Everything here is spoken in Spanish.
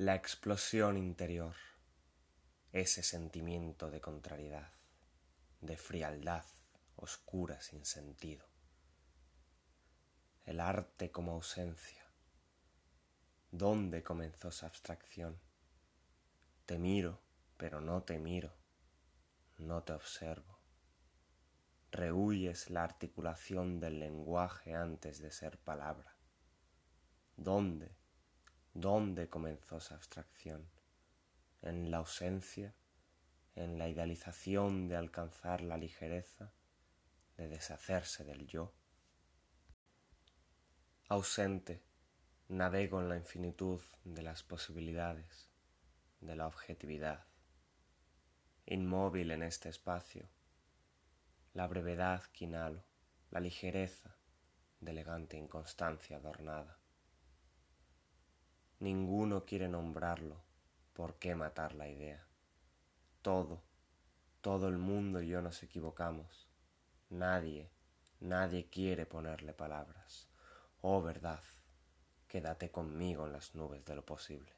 la explosión interior, ese sentimiento de contrariedad, de frialdad oscura sin sentido, el arte como ausencia, ¿dónde comenzó esa abstracción? Te miro, pero no te miro, no te observo. Rehuyes la articulación del lenguaje antes de ser palabra. ¿Dónde, dónde comenzó esa abstracción? ¿En la ausencia? ¿En la idealización de alcanzar la ligereza? ¿De deshacerse del yo? Ausente, navego en la infinitud de las posibilidades, de la objetividad. Inmóvil en este espacio, la brevedad que inhalo, la ligereza de elegante inconstancia adornada. Ninguno quiere nombrarlo, ¿por qué matar la idea? Todo, todo el mundo y yo nos equivocamos. Nadie, nadie quiere ponerle palabras. Oh verdad, quédate conmigo en las nubes de lo posible.